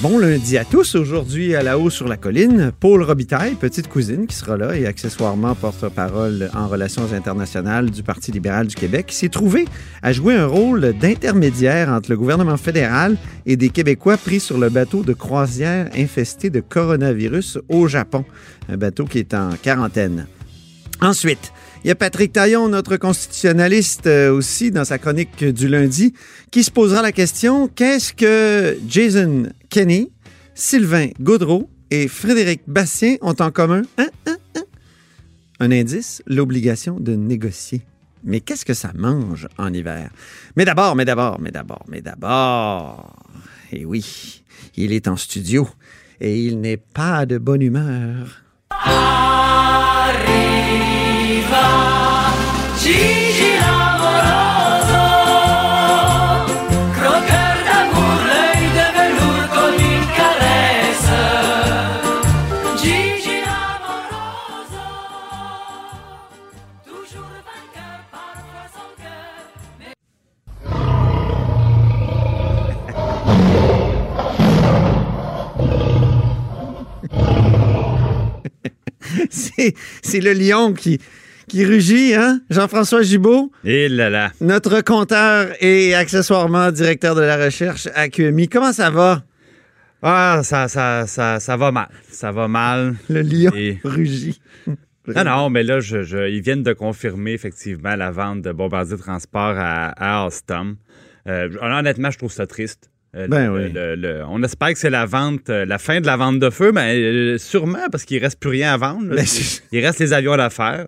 Bon lundi à tous. Aujourd'hui, à la haut sur la colline, Paul Robitaille, petite cousine qui sera là et accessoirement porte-parole en relations internationales du Parti libéral du Québec, s'est trouvé à jouer un rôle d'intermédiaire entre le gouvernement fédéral et des Québécois pris sur le bateau de croisière infesté de coronavirus au Japon. Un bateau qui est en quarantaine. Ensuite, il y a Patrick Taillon, notre constitutionnaliste euh, aussi, dans sa chronique du lundi, qui se posera la question qu'est-ce que Jason Kenney, Sylvain Gaudreau et Frédéric Bastien ont en commun? Un indice l'obligation de négocier. Mais qu'est-ce que ça mange en hiver? Mais d'abord, mais d'abord, mais d'abord, mais d'abord. Et oui, il est en studio et il n'est pas de bonne humeur. C'est le lion qui, qui rugit, hein? Jean-François Gibault, Et là là. notre compteur et accessoirement directeur de la recherche à QMI. Comment ça va? Ah, ça, ça, ça, ça va mal. Ça va mal. Le lion Et- rugit. Non, non, mais là, je, je- ils viennent de confirmer effectivement la vente de Bombardier Transport à, à Alstom. Euh, honnêtement, je trouve ça triste. Euh, Ben le- oui. le- le- on espère que c'est la vente, euh, la fin de la vente de feu, mais euh, sûrement parce qu'il reste plus rien à vendre. là. Ben, Il reste les avions à faire.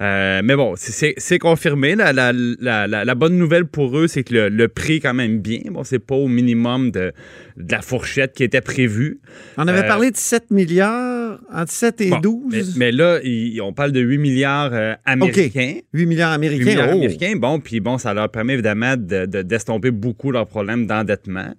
Euh, mais bon, c'est- confirmé. La, la- la- la- la bonne nouvelle pour eux, c'est que le, le prix est quand même bien. Bon, c'est pas au minimum de, de la fourchette qui était prévue. On avait Euh, parlé de 7 milliards, entre 7 et Bon, 12. Mais, mais là, on parle de 8 milliards euh, américains. 8 milliards 8 américains. milliards oh. américains. Bon, puis bon, ça leur permet évidemment de- de- d'estomper beaucoup leurs problèmes d'endettement.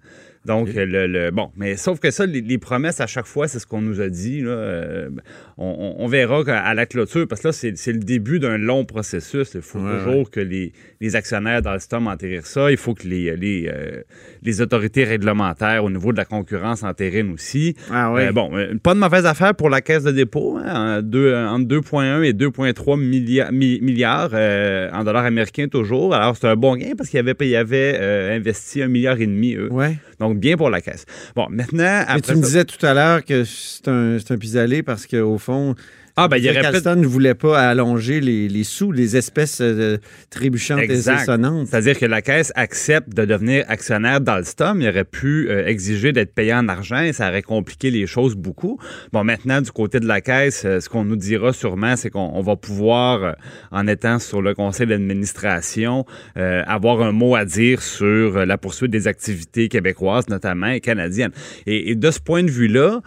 Donc, le, le- bon, mais sauf que ça, les, les promesses à chaque fois, c'est ce qu'on nous a dit. là. Euh, on, on- verra qu'à- à la clôture, parce que là, c'est c'est le début d'un long processus. Il faut Ouais, toujours que les, les actionnaires d'Alstom enterrent ça. Il faut que les, les, euh, les autorités réglementaires au niveau de la concurrence enterrinent aussi. Ah oui. Euh, bon, pas de mauvaise affaire pour la caisse de dépôt. hein, deux- entre 2,1 et 2,3 millia- mi- milliards euh, en dollars américains toujours. Alors, c'est un bon gain parce qu'ils avaient, ils avaient investi un milliard et demi, eux. Ouais. Donc, bien pour la caisse. Bon, maintenant, Mais après tu me disais tout à l'heure que c'est un, c'est un pis-aller parce qu'au fond, Ah, ben, il y aurait. Alstom ne voulait pas allonger les, les sous, les espèces euh, trébuchantes Exact. et. C'est-à-dire que la caisse accepte de devenir actionnaire d'Alstom. Il aurait pu euh, exiger d'être payé en argent et ça aurait compliqué les choses beaucoup. Bon, maintenant, du côté de la caisse, euh, ce qu'on nous dira sûrement, c'est qu'on on va pouvoir, euh, en étant sur le conseil d'administration, avoir un mot à dire sur la poursuite des activités québécoises, notamment, et canadiennes. Et, et de ce point de vue-là,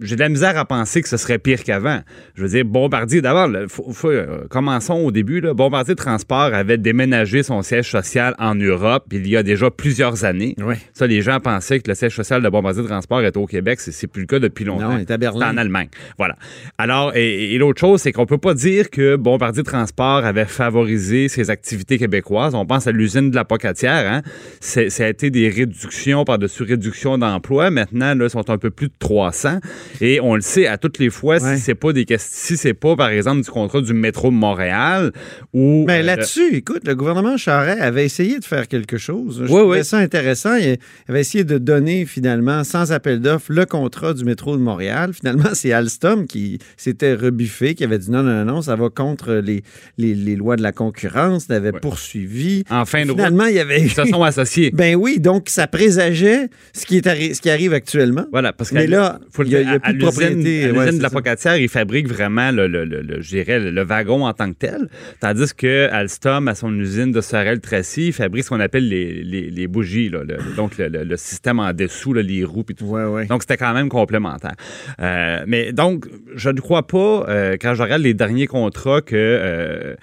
j'ai de la misère à penser que ce serait pire qu'avant. Je veux dire, Bombardier, d'abord, euh, commençons au début. Là. Bombardier Transport avait déménagé son siège social en Europe il y a déjà plusieurs années. Oui. Ça, les gens pensaient que le siège social de Bombardier Transport était au Québec. C'est, c'est plus le cas depuis longtemps. Non, il est à Berlin. C'est en Allemagne. Voilà. Alors, et, et l'autre chose, c'est qu'on peut pas dire que Bombardier Transport avait favorisé ses activités québécoises. On pense à l'usine de la Pocatière. Hein? C'est, ça a été des réductions par-dessus réductions d'emplois. Maintenant, là, ils sont un peu plus de 300. Et on le sait à toutes les fois, Ouais. si c'est pas des si c'est pas, par exemple, du contrat du métro de Montréal ou. Mais euh, là-dessus, écoute, le gouvernement Charest avait essayé de faire quelque chose. Je Oui, trouvais oui. ça intéressant. Il avait essayé de donner finalement, sans appel d'offres, le contrat du métro de Montréal. Finalement, c'est Alstom qui s'était rebuffé, qui avait dit non, non, non, non, ça va contre les, les, les lois de la concurrence, l'avait Ouais. poursuivi. en fin de route, Finalement, il y avait. ils se sont associés. Ben oui, donc ça présageait ce qui, est arri- ce qui arrive actuellement. Voilà, parce que Mais là, faut le il y a- a à- plus à de l'usine- propriété. À Ouais, l'usine c'est de la. Pocatière, ils fabriquent vraiment le, le, le, le- je dirais, le, wagon en tant que tel. Tandis que Alstom, à son usine de Sorel-Tracy, il fabrique ce qu'on appelle les, les, les bougies, là, le- donc le, système en dessous, là, les roues et tout. Ouais, ouais. Donc, c'était quand même complémentaire. Euh, mais donc, je ne crois pas, euh, quand je regarde les derniers contrats que, euh,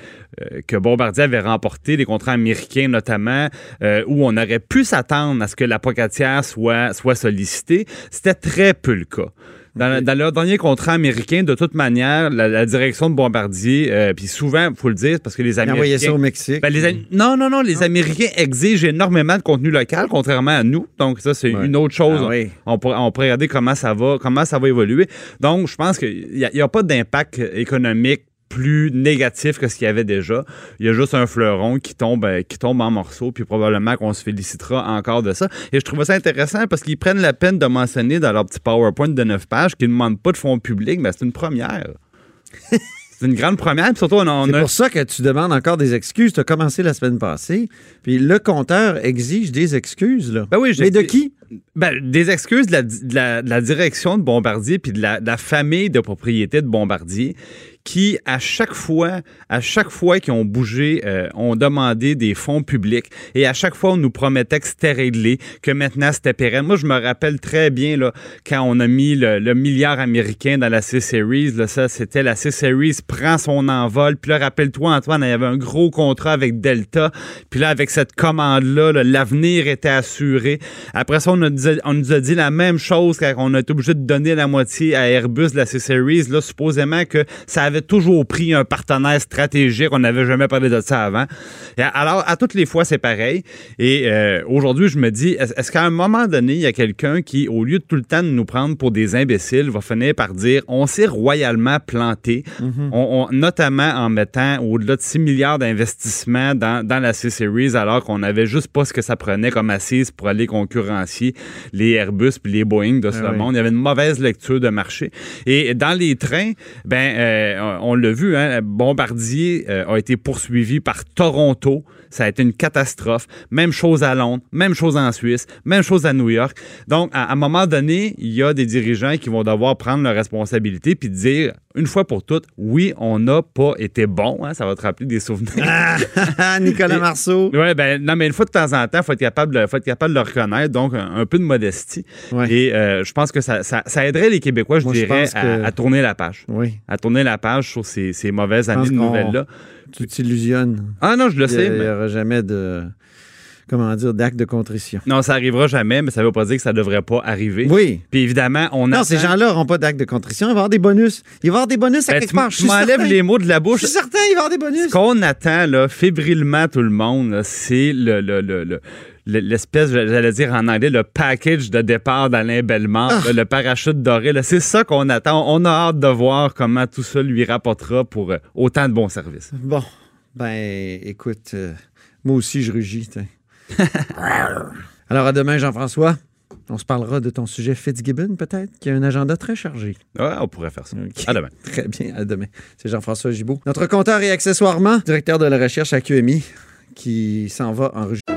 que Bombardier avait remportés, les contrats américains notamment, euh, où on aurait pu s'attendre à ce que la Pocatière soit, soit sollicitée, c'était très peu le cas. Dans, dans leur dernier contrat américain, de toute manière, la, la direction de Bombardier, euh, puis souvent, il faut le dire, parce que les Américains... ça au Mexique. Ben, les non, non, non, les Américains exigent énormément de contenu local, contrairement à nous. Donc, ça, c'est Ouais. une autre chose. Ah oui. on, pourrait, on pourrait regarder comment ça va, comment ça va évoluer. Donc, je pense qu'il n'y a, pas d'impact économique plus négatif que ce qu'il y avait déjà. Il y a juste un fleuron qui tombe, euh, qui tombe en morceaux, puis probablement qu'on se félicitera encore de ça. Et je trouve ça intéressant parce qu'ils prennent la peine de mentionner dans leur petit PowerPoint de 9 pages qu'ils ne demandent pas de fonds publics, mais c'est une première. c'est une grande première, puis surtout, on C'est a- pour ça que tu demandes encore des excuses. Tu as commencé la semaine passée. Puis le compteur exige des excuses. Là. Ben oui, j'ai Mais de qui? Ben, des excuses de la, de la- de la direction de Bombardier puis de la, de la famille de propriété de Bombardier qui, à chaque fois, à chaque fois qu'ils ont bougé, euh, ont demandé des fonds publics et à chaque fois, on nous promettait que c'était réglé, que maintenant c'était pérenne. Moi, je me rappelle très bien là, quand on a mis le, milliard américain dans la C-Series, là, ça, c'était la C-Series prend son envol. Puis là, rappelle-toi, Antoine, il y avait un gros contrat avec Delta. Puis là, avec cette commande-là, là, l'avenir était assuré. Après ça, on, nous a dit la même chose quand on a été obligé de donner la moitié à Airbus la C-Series, là, supposément que ça avait toujours pris un partenaire stratégique. On n'avait jamais parlé de ça avant. Et alors, à toutes les fois, c'est pareil. Et euh, aujourd'hui, je me dis, est- est-ce qu'à un moment donné, il y a quelqu'un qui, au lieu de tout le temps de nous prendre pour des imbéciles, va finir par dire, on s'est royalement planté, on- on- notamment en mettant au-delà de 6 milliards d'investissements dans, dans la C-Series, alors qu'on n'avait juste pas ce que ça prenait comme assise pour aller concurrencier les Airbus puis les Boeing de ce Ah oui. monde. Il y avait une mauvaise lecture de marché. Et dans les trains, ben, euh, on l'a vu, hein, Bombardier euh, a été poursuivi par Toronto. Ça a été une catastrophe. Même chose à Londres, même chose en Suisse, même chose à New York. Donc, à à un moment donné, il y a des dirigeants qui vont devoir prendre leurs responsabilités puis dire, une fois pour toutes, oui, on n'a pas été bon. hein, ça va te rappeler des souvenirs. Ah, Nicolas Marceau. Oui, ben non, mais une fois de temps en temps, il faut être capable de, faut être capable de le reconnaître, donc un, un peu de modestie. Ouais. Et euh, je pense que ça, ça, ça aiderait les Québécois, je Moi, dirais, pense à, que- à tourner la page. Oui, À tourner la page sur ces, ces mauvaises années qu'on- nouvelles-là. tu t'illusionnes. Ah non, je le Il sais. n'y mais- aura jamais de, comment dire, d'acte de contrition. Non, ça arrivera jamais, mais ça ne veut pas dire que ça ne devrait pas arriver. Oui. Puis évidemment, on Non, attend- ces gens-là n'auront pas d'acte de contrition. Il va y avoir des bonus. Il va y avoir des bonus à Ben, quelque part. Je certain. les mots de la Je bouche. suis certain, il va y avoir des bonus. Ce qu'on attend, là, fébrilement tout le monde, c'est le- le- le- le- l'espèce, j'allais dire en anglais, le package de départ d'Alain Bellemare, Ah. le parachute doré. C'est ça qu'on attend. On a hâte de voir comment tout ça lui rapportera pour euh, autant de bons services. Bon, ben, écoute, euh, moi aussi, je rugis. Alors, à demain, Jean-François. On se parlera de ton sujet Fitzgibbon, peut-être, qui a un agenda très chargé. Ouais, on pourrait faire ça. À demain. Très bien, à demain. C'est Jean-François Gibault. Notre compteur et accessoirement directeur de la recherche à QMI, qui s'en va en.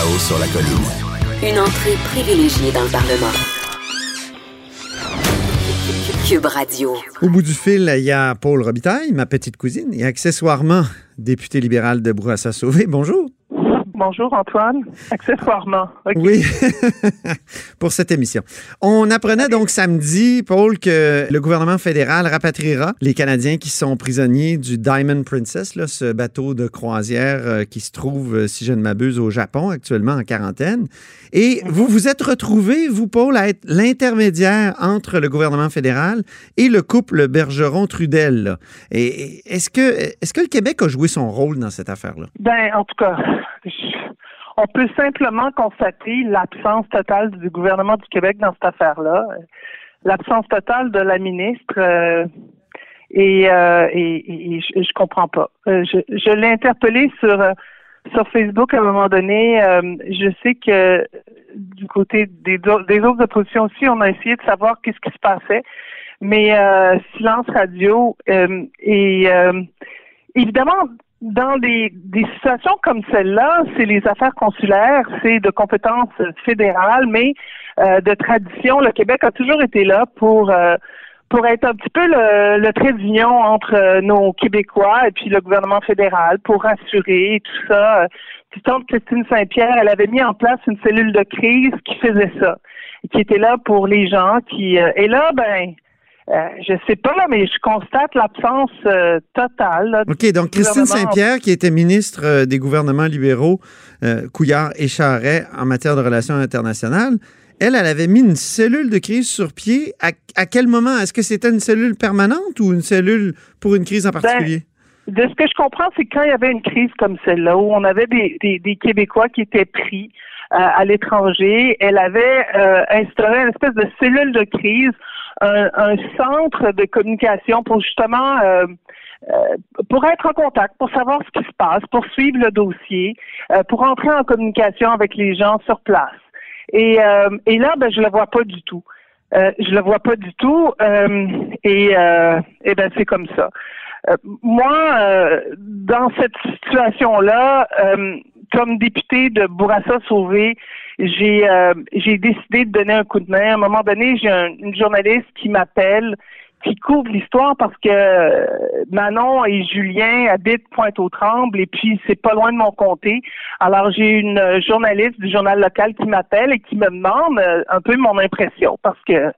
Là-haut sur la colline. Une entrée privilégiée dans le Parlement. Cube Radio. Au bout du fil, il y a Paul Robitaille, ma petite cousine, et accessoirement député libéral de Brouassa-Sauvé. Bonjour. Bonjour Antoine. Accessoirement. Oui, pour cette émission. On apprenait donc samedi, Paul, que le gouvernement fédéral rapatriera les Canadiens qui sont prisonniers du Diamond Princess, là, ce bateau de croisière euh, qui se trouve, euh, si je ne m'abuse, au Japon, actuellement en quarantaine. Et vous vous êtes retrouvé, vous, Paul, à être l'intermédiaire entre le gouvernement fédéral et le couple Bergeron-Trudel. Et et est-ce que, est-ce que le Québec a joué son rôle dans cette affaire-là? Ben, en tout cas, je- on peut simplement constater l'absence totale du gouvernement du Québec dans cette affaire-là. L'absence totale de la ministre. euh, et, euh, et, et- je, comprends pas. Euh, je je l'ai interpellé sur euh, sur Facebook à un moment donné. euh, je sais que du côté des, des autres oppositions aussi, on a essayé de savoir qu'est-ce qui se passait. Mais euh, silence radio et évidemment dans des, des situations comme celle-là, c'est les affaires consulaires, c'est de compétences fédérales, mais euh, de tradition, le Québec a toujours été là pour euh, pour être un petit peu le, le trait d'union entre euh, nos Québécois et puis le gouvernement fédéral pour rassurer et tout ça. Euh, Puis tante Christine Saint-Pierre, elle avait mis en place une cellule de crise qui faisait ça, qui était là pour les gens qui euh, et là ben euh, je sais pas là, mais je constate l'absence euh, totale. là, OK, donc Christine Saint-Pierre, qui était ministre euh, des gouvernements libéraux, Couillard et Charret en matière de relations internationales, elle, elle avait mis une cellule de crise sur pied. À, à quel moment? Est-ce que c'était une cellule permanente ou une cellule pour une crise en particulier? De ce que je comprends, c'est que quand il y avait une crise comme celle-là, où on avait des, des, des Québécois qui étaient pris à l'étranger, elle avait instauré une espèce de cellule de crise, un, un centre de communication pour justement euh, euh, pour être en contact, pour savoir ce qui se passe, pour suivre le dossier, euh, pour entrer en communication avec les gens sur place. Et, euh, et là, ben, je le vois pas du tout. Euh, je le vois pas du tout. euh, et, et ben c'est comme ça. Moi, dans cette situation-là, comme député de Bourassa Sauvé, j'ai euh, j'ai décidé de donner un coup de main. À un moment donné, j'ai un- une journaliste qui m'appelle, qui couvre l'histoire parce que euh, Manon et Julien habitent Pointe-aux-Trembles et puis c'est pas loin de mon comté. Alors j'ai une euh, journaliste du journal local qui m'appelle et qui me demande euh, un peu mon impression parce que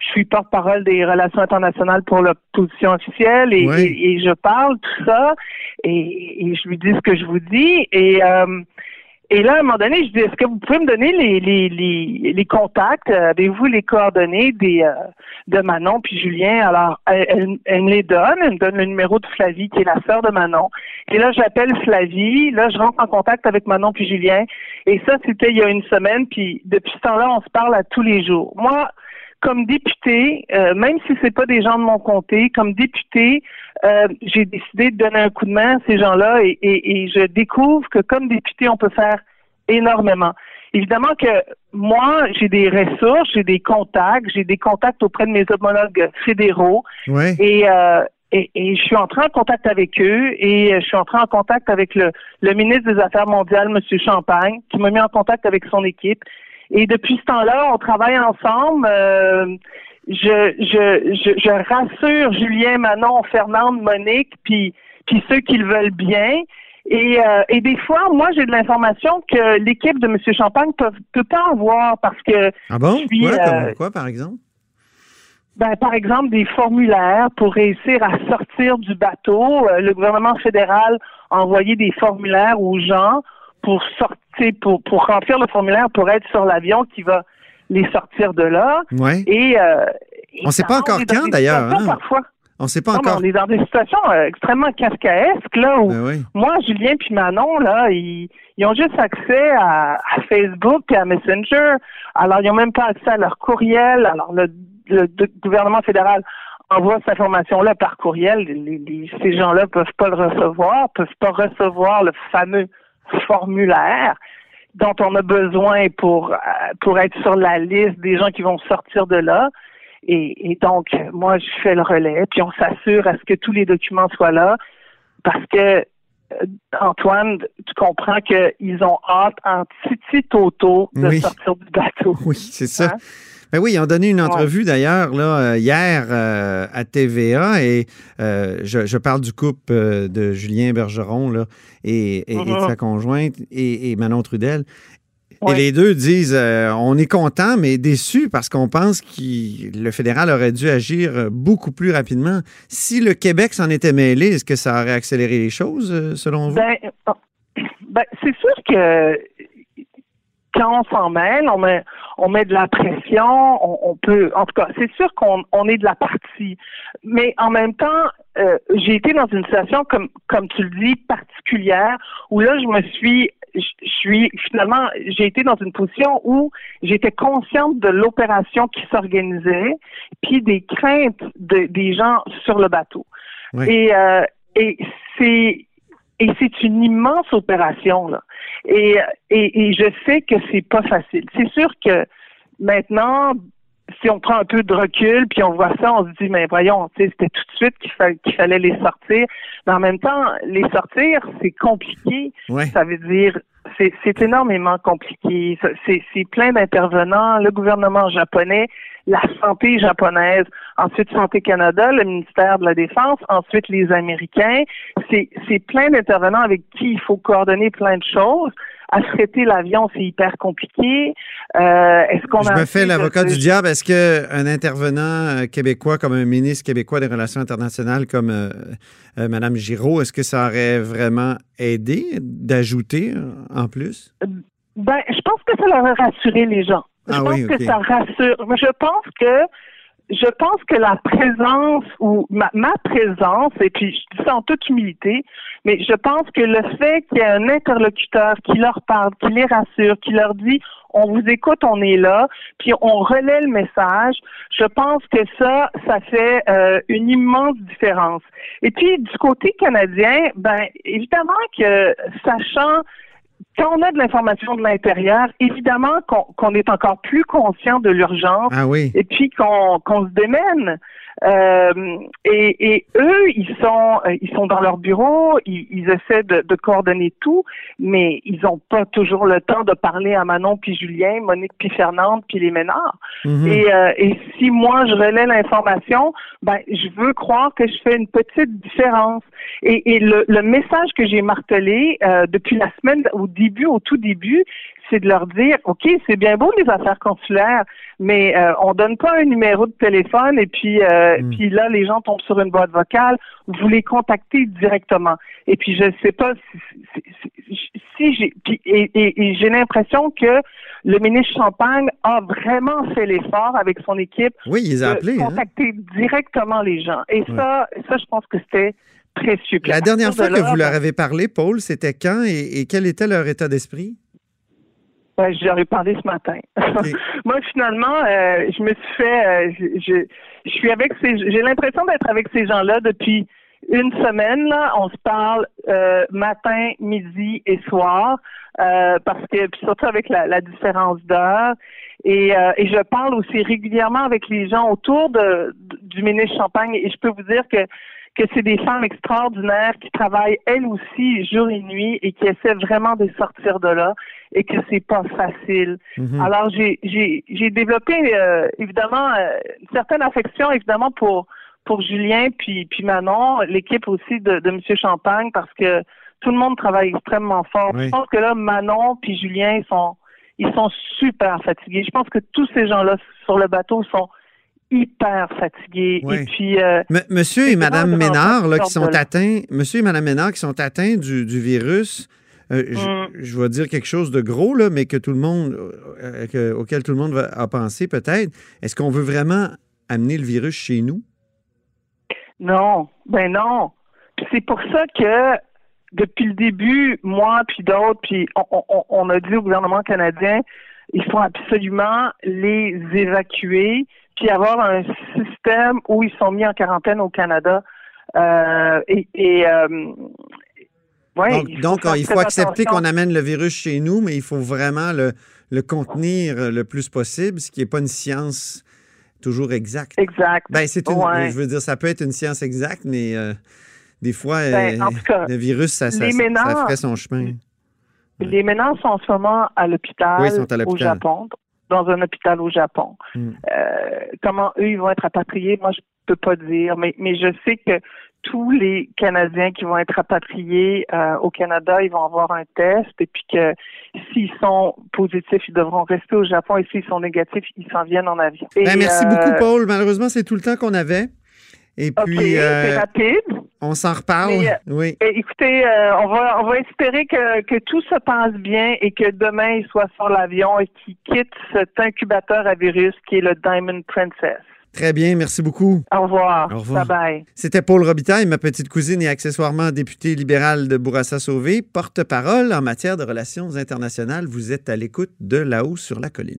je suis porte-parole des relations internationales pour l'opposition officielle et, Ouais. et- et je parle tout ça et, et je lui dis ce que je vous dis et euh, et là, à un moment donné, je dis, est-ce que vous pouvez me donner les, les, les, les contacts, euh, avez-vous les coordonnées des euh, de Manon puis Julien? Alors, elle, elle, elle me les donne, elle me donne le numéro de Flavie, qui est la sœur de Manon. Et là, j'appelle Flavie, là, je rentre en contact avec Manon puis Julien. Et ça, c'était il y a une semaine, puis depuis ce temps-là, on se parle à tous les jours. Moi, comme député, euh, même si c'est pas des gens de mon comté, comme député, euh, j'ai décidé de donner un coup de main à ces gens-là et, et- et je découvre que comme député, on peut faire énormément. Évidemment que moi, j'ai des ressources, j'ai des contacts, j'ai des contacts auprès de mes homologues fédéraux Oui. et, euh, et, et je suis entré en contact avec eux et euh, je suis entré en contact avec le, le ministre des Affaires mondiales, M. Champagne, qui m'a mis en contact avec son équipe. Et depuis ce temps-là, on travaille ensemble. Euh, je, je, je, je rassure Julien, Manon, Fernande, Monique, puis, puis ceux qui le veulent bien. Et, euh, et des fois, moi, j'ai de l'information que l'équipe de M. Champagne peut, peut pas avoir parce que Ah bon? je suis, Quoi, euh, quoi, par exemple? ben, par exemple, des formulaires pour réussir à sortir du bateau. Euh, le gouvernement fédéral a envoyé des formulaires aux gens pour sortir, pour, pour remplir le formulaire pour être sur l'avion qui va les sortir de là. Et, euh, et On sait pas encore quand, d'ailleurs, hein? Parfois. On ne sait pas Non, encore. on est dans des situations euh, extrêmement kafkaesques, là, où Ben oui. moi, Julien puis Manon, là, ils, ils ont juste accès à, à Facebook et à Messenger. Alors, ils n'ont même pas accès à leur courriel. Alors, le, gouvernement fédéral envoie cette information-là par courriel. Les- les- ces gens-là peuvent pas le recevoir, peuvent pas recevoir le fameux formulaire dont on a besoin pour euh, pour être sur la liste des gens qui vont sortir de là. Et, et donc, moi, je fais le relais, puis on s'assure à ce que tous les documents soient là, parce que euh, Antoine, tu comprends qu'ils ont hâte en titi toto de Oui. sortir du bateau. Oui, c'est ça. Hein? Ben oui, ils ont donné une entrevue d'ailleurs là euh, hier euh, à TVA et euh, je, je parle du couple euh, de Julien Bergeron là, et, et- et de Mhm. sa conjointe et, et Manon Trudel. Et les deux disent on est content mais déçu parce qu'on pense que le fédéral aurait dû agir beaucoup plus rapidement. Si le Québec s'en était mêlé, est-ce que ça aurait accéléré les choses selon vous? Ben, euh, ben, c'est sûr que quand on s'en mêle, on met, on met de la pression, on, on peut, en tout cas, c'est sûr qu'on on est de la partie. Mais en même temps, euh, j'ai été dans une situation, comme, comme tu le dis, particulière, où là, je me suis, je je suis, finalement, j'ai été dans une position où j'étais consciente de l'opération qui s'organisait, puis des craintes de- des gens sur le bateau. Oui. Et, euh, et c'est et c'est une immense opération là. Et, et, et je sais que c'est pas facile. C'est sûr que maintenant, si on prend un peu de recul puis on voit ça, on se dit mais voyons, c'était tout de suite qu'il fa- qu'il fallait les sortir. Mais en même temps, les sortir, c'est compliqué. Ouais. Ça veut dire c'est énormément compliqué. C'est plein d'intervenants, le gouvernement japonais, la santé japonaise, ensuite Santé Canada, le ministère de la Défense, ensuite les Américains. C'est plein d'intervenants avec qui il faut coordonner plein de choses. Affréter l'avion, c'est hyper compliqué. Euh, Est-ce qu'on Je a me fais de- l'avocat du diable. Est-ce qu'un intervenant euh, québécois comme un ministre québécois des Relations internationales comme euh, euh, Mme Giraud, est-ce que ça aurait vraiment aidé d'ajouter en plus? Ben, je pense que ça leur a rassuré les gens. Je Ah pense oui, que ça rassure. Je pense que je pense que la présence ou ma, ma présence, et puis je dis ça en toute humilité, mais je pense que le fait qu'il y ait un interlocuteur qui leur parle, qui les rassure, qui leur dit on vous écoute, on est là, puis on relaie le message, je pense que ça, ça fait euh, une immense différence. Et puis du côté canadien, ben évidemment que sachant quand on a de l'information de l'intérieur, évidemment qu'on est encore plus conscient de l'urgence Ah oui. et puis qu'on qu'on se démène. Euh, et, et eux, ils sont ils sont dans leur bureau, ils, ils essaient de, de coordonner tout, mais ils n'ont pas toujours le temps de parler à Manon puis Julien, Monique puis Fernande puis les Ménards. Mhm. Et, euh, et si moi je relais l'information, ben je veux croire que je fais une petite différence. Et, et le, le message que j'ai martelé euh, depuis la semaine au début, au tout début, c'est de leur dire, ok, c'est bien beau les affaires consulaires, mais euh, on donne pas un numéro de téléphone et puis euh, Mm. puis là les gens tombent sur une boîte vocale. Vous les contactez directement. Et puis je sais pas si, si, j'ai et, et- et j'ai l'impression que le ministre Champagne a vraiment fait l'effort avec son équipe Oui, ils de appelés. hein? contacter directement les gens. Et ça, ça, je pense que c'était précieux. La dernière fois que vous leur avez parlé, Paul, c'était quand et, et quel était leur état d'esprit? Ben, leur ai parlé ce matin. Moi, finalement, euh, je me suis fait, euh, je, je, je suis avec ces, j'ai l'impression d'être avec ces gens-là depuis une semaine. Là, on se parle euh, matin, midi et soir, euh, parce que puis surtout avec la, la différence d'heure. Et, euh, et je parle aussi régulièrement avec les gens autour de, du ministre Champagne. Et je peux vous dire que que c'est des femmes extraordinaires qui travaillent elles aussi jour et nuit et qui essaient vraiment de sortir de là et que c'est pas facile. Mhm. Alors j'ai j'ai j'ai développé euh, évidemment euh, une certaine affection évidemment pour pour Julien puis puis Manon, l'équipe aussi de de Monsieur Champagne parce que tout le monde travaille extrêmement fort. Oui. Je pense que là Manon puis Julien ils sont ils sont super fatigués. Je pense que tous ces gens-là sur le bateau sont hyper fatigués Oui. et puis euh, Monsieur et Madame Ménard, là, qui sont là. atteints, Monsieur et Madame Ménard qui sont atteints du, du virus, euh, je- Mm. je vais dire quelque chose de gros, là, mais que tout le monde, euh, que- auquel tout le monde va, a pensé peut-être. Est-ce qu'on veut vraiment amener le virus chez nous? Non, ben non. Puis c'est pour ça que depuis le début, moi puis d'autres, puis on, on- on a dit au gouvernement canadien, il faut absolument les évacuer, puis avoir un système où ils sont mis en quarantaine au Canada. Euh, et et euh, ouais, donc, il faut donc, faire il faut très accepter qu'on amène le virus chez nous, mais il faut vraiment le, le contenir le plus possible, ce qui n'est pas une science toujours exacte. Exact. Ben, c'est une, Ouais. je veux dire, ça peut être une science exacte, mais euh, des fois, Ben, cas, le virus, ça, ça, ça ferait son chemin. Les ménages sont en ce moment à l'hôpital Oui, au. Japon. dans un hôpital au Japon. Mm. Euh, comment eux, ils vont être rapatriés, moi, je peux pas dire, mais, mais je sais que tous les Canadiens qui vont être rapatriés euh, au Canada, ils vont avoir un test et puis que s'ils sont positifs, ils devront rester au Japon et s'ils sont négatifs, ils s'en viennent en avion. Et, Ben, merci euh, beaucoup, Paul. Malheureusement, c'est tout le temps qu'on avait. Et OK, puis, euh, rapide. on s'en reparle. Mais, euh, oui. Et écoutez, euh, on va on va espérer que, que tout se passe bien et que demain il soit sur l'avion et qu'il quitte cet incubateur à virus qui est le Diamond Princess. Très bien. Merci beaucoup. Au revoir. Au revoir. Bye bye. C'était Paul Robitaille, ma petite cousine et accessoirement députée libérale de Bourassa-Sauvé, porte-parole en matière de relations internationales. Vous êtes à l'écoute de là-haut sur la colline.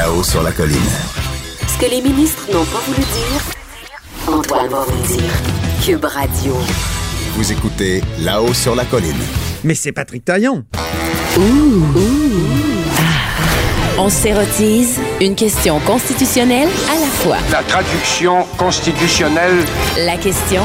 Là-haut sur la colline. Ce que les ministres n'ont pas voulu dire, Antoine va vous dire. Cube Radio. Vous écoutez Là-haut sur la colline. Mais c'est Patrick Taillon. On s'érotise une question constitutionnelle à la fois. La traduction constitutionnelle La question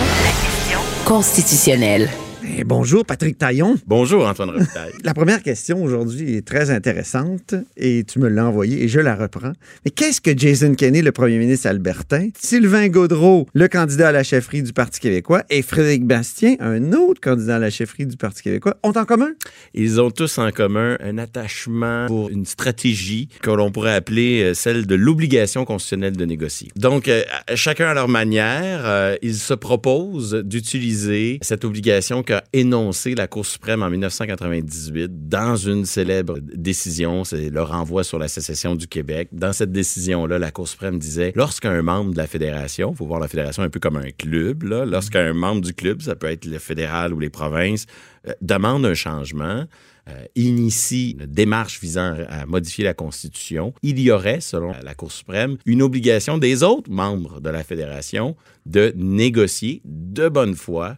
constitutionnelle. Eh, bonjour, Patrick Taillon. Bonjour, Antoine Robitaille. La première question aujourd'hui est très intéressante et tu me l'as envoyée et je la reprends. Mais qu'est-ce que Jason Kenney, le premier ministre albertain, Sylvain Gaudreau, le candidat à la chefferie du Parti québécois, et Frédéric Bastien, un autre candidat à la chefferie du Parti québécois, ont en commun? Ils ont tous en commun un attachement pour une stratégie que l'on pourrait appeler euh, celle de l'obligation constitutionnelle de négocier. Donc, euh, chacun à leur manière, euh, ils se proposent d'utiliser cette obligation qu'a énoncée la Cour suprême en 1998 dans une célèbre décision, c'est le renvoi sur la sécession du Québec. Dans cette décision-là, la Cour suprême disait, lorsqu'un membre de la fédération, faut voir la fédération un peu comme un club, là, lorsqu'un membre du club, ça peut être le fédéral ou les provinces, euh, demande un changement, euh, initie une démarche visant à modifier la Constitution, il y aurait, selon la Cour suprême, une obligation des autres membres de la fédération de négocier de bonne foi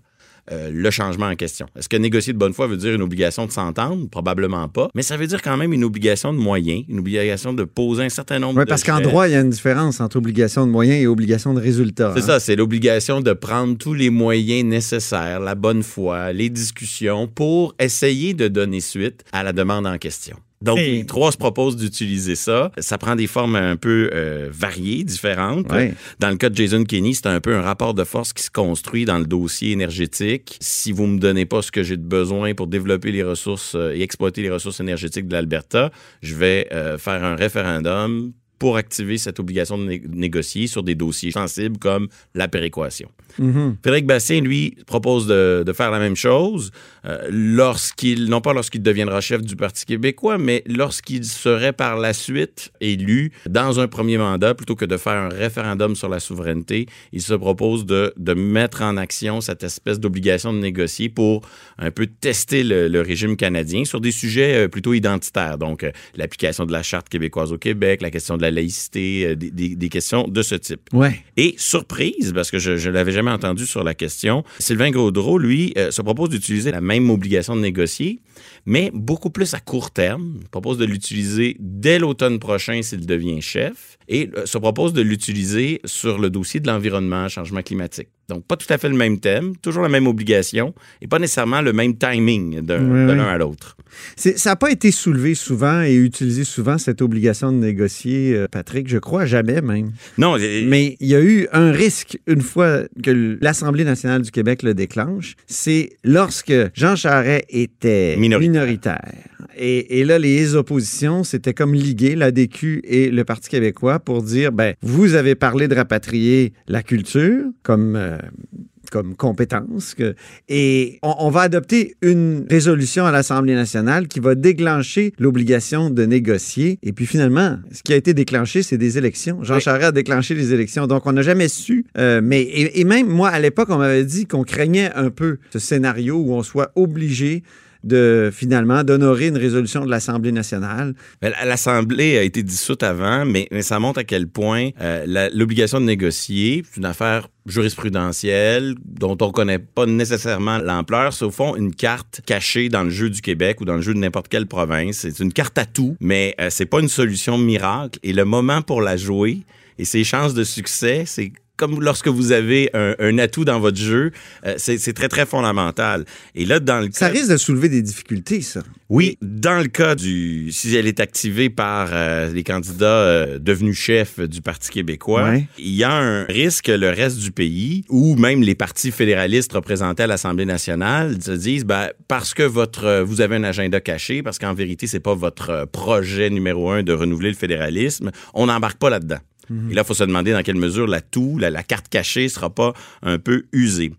euh, le changement en question. Est-ce que négocier de bonne foi veut dire une obligation de s'entendre? Probablement pas. Mais ça veut dire quand même une obligation de moyens, une obligation de poser un certain nombre Oui, de parce qu'en droit, il y a une différence entre obligation de moyens et obligation de résultat. C'est hein. ça, c'est l'obligation de prendre tous les moyens nécessaires, la bonne foi, les discussions pour essayer de donner suite à la demande en question. Donc, Et- les trois se proposent d'utiliser ça. Ça prend des formes un peu euh, variées, différentes. Ouais. Dans le cas de Jason Kenney, c'est un peu un rapport de force qui se construit dans le dossier énergétique. Si vous me donnez pas ce que j'ai de besoin pour développer les ressources euh, et exploiter les ressources énergétiques de l'Alberta, je vais euh, faire un référendum pour activer cette obligation de né- négocier sur des dossiers sensibles comme la péréquation. Mhm. Frédéric Bastien, lui, propose de, de faire la même chose euh, lorsqu'il, non pas lorsqu'il deviendra chef du Parti québécois, mais lorsqu'il serait par la suite élu dans un premier mandat, plutôt que de faire un référendum sur la souveraineté, il se propose de, de mettre en action cette espèce d'obligation de négocier pour un peu tester le, le régime canadien sur des sujets euh, plutôt identitaires. Donc, euh, l'application de la Charte québécoise au Québec, la question de la laïcité, euh, des, des- des questions de ce type. Ouais. Et surprise, parce que je ne l'avais jamais entendu sur la question, Sylvain Gaudreau, lui, euh, se propose d'utiliser la même obligation de négocier, mais beaucoup plus à court terme. Il propose de l'utiliser dès l'automne prochain s'il devient chef et euh, se propose de l'utiliser sur le dossier de l'environnement, changement climatique. Donc, pas tout à fait le même thème, toujours la même obligation et pas nécessairement le même timing Oui, de oui. à l'autre. Ça n'a pas été soulevé souvent et utilisé souvent, cette obligation de négocier, euh, Patrick, je crois jamais même. Non, Mais il y a eu un risque une fois que l'Assemblée nationale du Québec le déclenche, c'est lorsque Jean Charest était Minoritaire. minoritaire. Et, et là, les oppositions, c'était comme liguer l'ADQ et le Parti québécois pour dire, ben, vous avez parlé de rapatrier la culture comme... euh, comme compétence. que- et on, on va adopter une résolution à l'Assemblée nationale qui va déclencher l'obligation de négocier. Et puis finalement, ce qui a été déclenché, c'est des élections. Jean Oui. Charest a déclenché les élections. Donc, on n'a jamais su. euh, mais, et, et même moi, à l'époque, on m'avait dit qu'on craignait un peu ce scénario où on soit obligé finalement d'honorer une résolution de l'Assemblée nationale. L'Assemblée a été dissoute avant, mais, ça montre à quel point euh, l'obligation de négocier, c'est une affaire jurisprudentielle dont on connaît pas nécessairement l'ampleur. C'est au fond une carte cachée dans le jeu du Québec ou dans le jeu de n'importe quelle province. C'est une carte à tout, mais euh, c'est pas une solution miracle. Et le moment pour la jouer et ses chances de succès, c'est comme lorsque vous avez un, un atout dans votre jeu, euh, c'est très, très fondamental. Et là, dans le Ça cas- risque de soulever des difficultés, ça. oui, dans le cas du si elle est activée par euh, les candidats euh, devenus chefs du Parti québécois, Ouais. il y a un risque que le reste du pays ou même les partis fédéralistes représentés à l'Assemblée nationale se disent ben, parce que votre vous avez un agenda caché parce qu'en vérité c'est pas votre projet numéro un de renouveler le fédéralisme, on n'embarque pas là-dedans. Et là, il faut se demander dans quelle mesure la toux, la, la carte cachée sera pas un peu usée.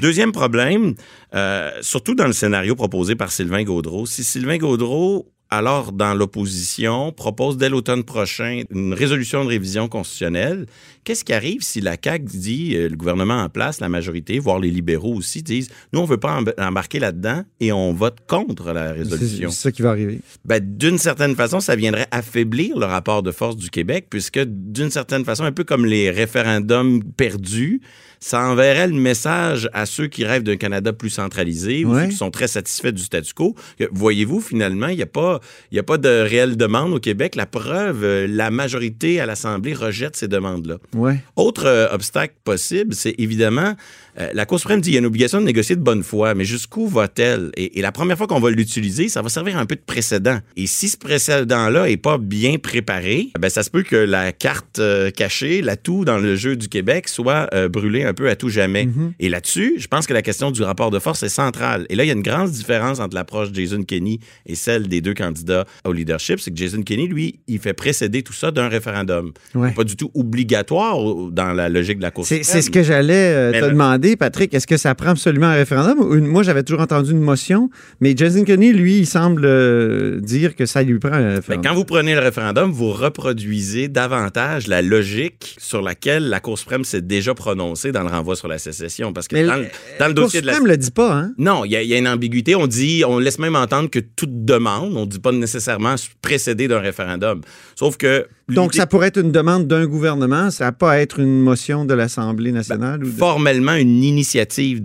Deuxième problème, euh, surtout dans le scénario proposé par Sylvain Gaudreau, si Sylvain Gaudreau, alors dans l'opposition, propose dès l'automne prochain une résolution de révision constitutionnelle, qu'est-ce qui arrive si la CAQ dit, euh, le gouvernement en place, la majorité, voire les libéraux aussi, disent, nous, on veut pas emb- embarquer là-dedans et on vote contre la résolution? c'est ça qui va arriver. Ben, d'une certaine façon, ça viendrait affaiblir le rapport de force du Québec, puisque d'une certaine façon, un peu comme les référendums perdus, ça enverrait le message à ceux qui rêvent d'un Canada plus centralisé ou Ouais. ceux qui sont très satisfaits du statu quo. que, Voyez-vous, finalement, il n'y a, pas- il y a pas de réelle demande au Québec. La preuve, euh, la majorité à l'Assemblée rejette ces demandes-là. Ouais. Autre euh, obstacle possible, c'est évidemment, euh, la Cour suprême dit qu'il y a une obligation de négocier de bonne foi, mais jusqu'où va-t-elle? Et, et la première fois qu'on va l'utiliser, ça va servir un peu de précédent. Et si ce précédent-là est pas bien préparé, ben ça se peut que la carte euh, cachée, l'atout dans le jeu du Québec, soit euh, brûlée un peu à tout jamais. Et là-dessus, je pense que la question du rapport de force est centrale. Et là, il y a une grande différence entre l'approche de Jason Kenney et celle des deux candidats au leadership, c'est que Jason Kenney, lui, il fait précéder tout ça d'un référendum. Ouais. Pas du tout obligatoire dans la logique de la Cour suprême. c'est ce que j'allais te le- Patrick. Est-ce que ça prend absolument un référendum? Ou une- moi, j'avais toujours entendu une motion, mais Jason Kenney, lui, il semble euh, dire que ça lui prend un référendum. quand vous prenez le référendum, vous reproduisez davantage la logique sur laquelle la Cour suprême s'est déjà prononcée dans le renvoi sur la sécession. Parce que Mais dans, le- dans le La Cour dossier de la... suprême le dit pas, hein? Non, il y, y a une ambiguïté. On dit, on laisse même entendre que toute demande, on ne dit pas nécessairement précédée d'un référendum. Sauf que... Donc, ça pourrait être une demande d'un gouvernement, ça n'a pas être une motion de l'Assemblée nationale. ou de- formellement une initiative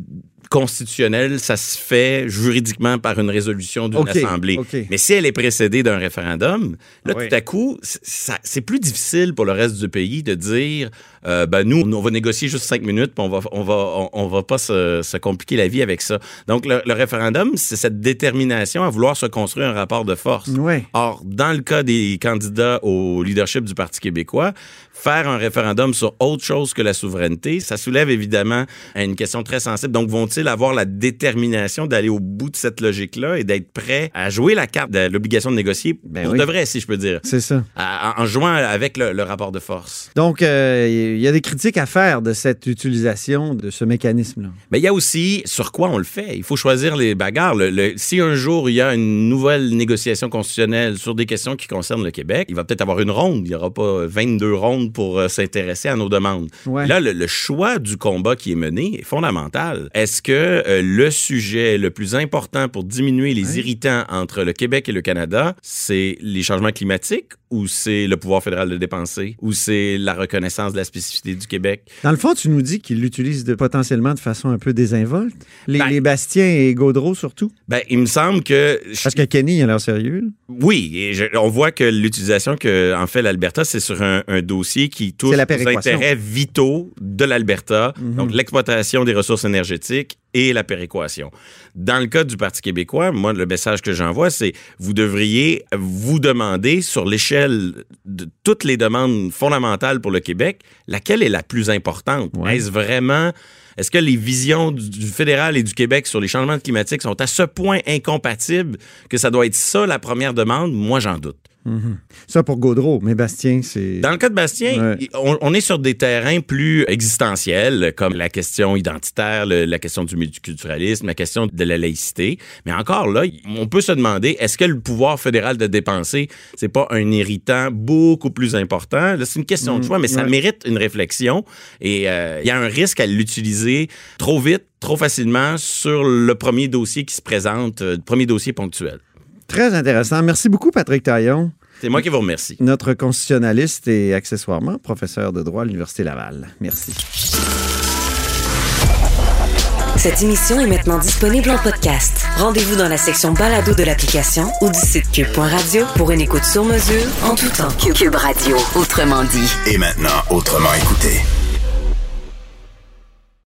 constitutionnelle, ça se fait juridiquement par une résolution d'une OK, assemblée. Mais si elle est précédée d'un référendum, là, oui. tout à coup, c'est plus difficile pour le reste du pays de dire, euh, ben nous, on va négocier juste cinq minutes, puis on va, on va, on, on va pas se, se compliquer la vie avec ça. Donc, le, le référendum, c'est cette détermination à vouloir se construire un rapport de force. Ouais. Or, dans le cas des candidats au leadership du Parti québécois, faire un référendum sur autre chose que la souveraineté, ça soulève évidemment une question très sensible. Donc, vont-ils avoir la détermination d'aller au bout de cette logique-là et d'être prêts à jouer la carte de l'obligation de négocier Ben pour oui. de vrai, si je peux dire, C'est ça. à- en, en jouant avec le, le rapport de force? Donc, euh, il y a des critiques à faire de cette utilisation de ce mécanisme-là. Mais il y a aussi sur quoi on le fait. Il faut choisir les bagarres. Le- le- si un jour il y a une nouvelle négociation constitutionnelle sur des questions qui concernent le Québec, il va peut-être avoir une ronde. Il n'y aura pas 22 rondes pour euh, s'intéresser à nos demandes. Ouais. Là, le, le choix du combat qui est mené est fondamental. Est-ce que euh, le sujet le plus important pour diminuer les Ouais. irritants entre le Québec et le Canada, c'est les changements climatiques ou c'est le pouvoir fédéral de dépenser ou c'est la reconnaissance de la spécificité du Québec? Dans le fond, tu nous dis qu'il l'utilise de, potentiellement de façon un peu désinvolte. Les, Ben- les Bastien et Gaudreau, surtout. Ben, il me semble que Parce que Kenny, il a l'air sérieux. Oui, et je- on voit que l'utilisation que en fait l'Alberta, c'est sur un, un dossier qui touche péréquation. intérêts vitaux de l'Alberta, Mhm. donc l'exploitation des ressources énergétiques et la péréquation. Dans le cas du Parti québécois, moi, le message que j'envoie, c'est vous devriez vous demander sur l'échelle de toutes les demandes fondamentales pour le Québec, laquelle est la plus importante? Ouais. Est-ce vraiment est-ce que les visions du, du fédéral et du Québec sur les changements climatiques sont à ce point incompatibles que ça doit être ça la première demande? Moi, j'en doute. Ça pour Gaudreau, mais Bastien, c'est. Dans le cas de Bastien, Ouais. on, on est sur des terrains plus existentiels, comme la question identitaire, le- la question du multiculturalisme, la question de la laïcité. Mais encore là, on peut se demander, est-ce que le pouvoir fédéral de dépenser, c'est pas un irritant beaucoup plus important? C'est une question de choix, mais ça mérite une réflexion. Et euh, il y a un risque à l'utiliser trop vite trop facilement sur le premier dossier qui se présente, euh, le premier dossier ponctuel. Très intéressant. Merci beaucoup, Patrick Taillon. C'est moi qui vous remercie. Notre constitutionnaliste et accessoirement professeur de droit à l'Université Laval. Merci. Cette émission est maintenant disponible en podcast. Rendez-vous dans la section balado de l'application ou du site cube.radio pour une écoute sur mesure en tout temps. Cube Radio, autrement dit. Et maintenant, autrement écouté.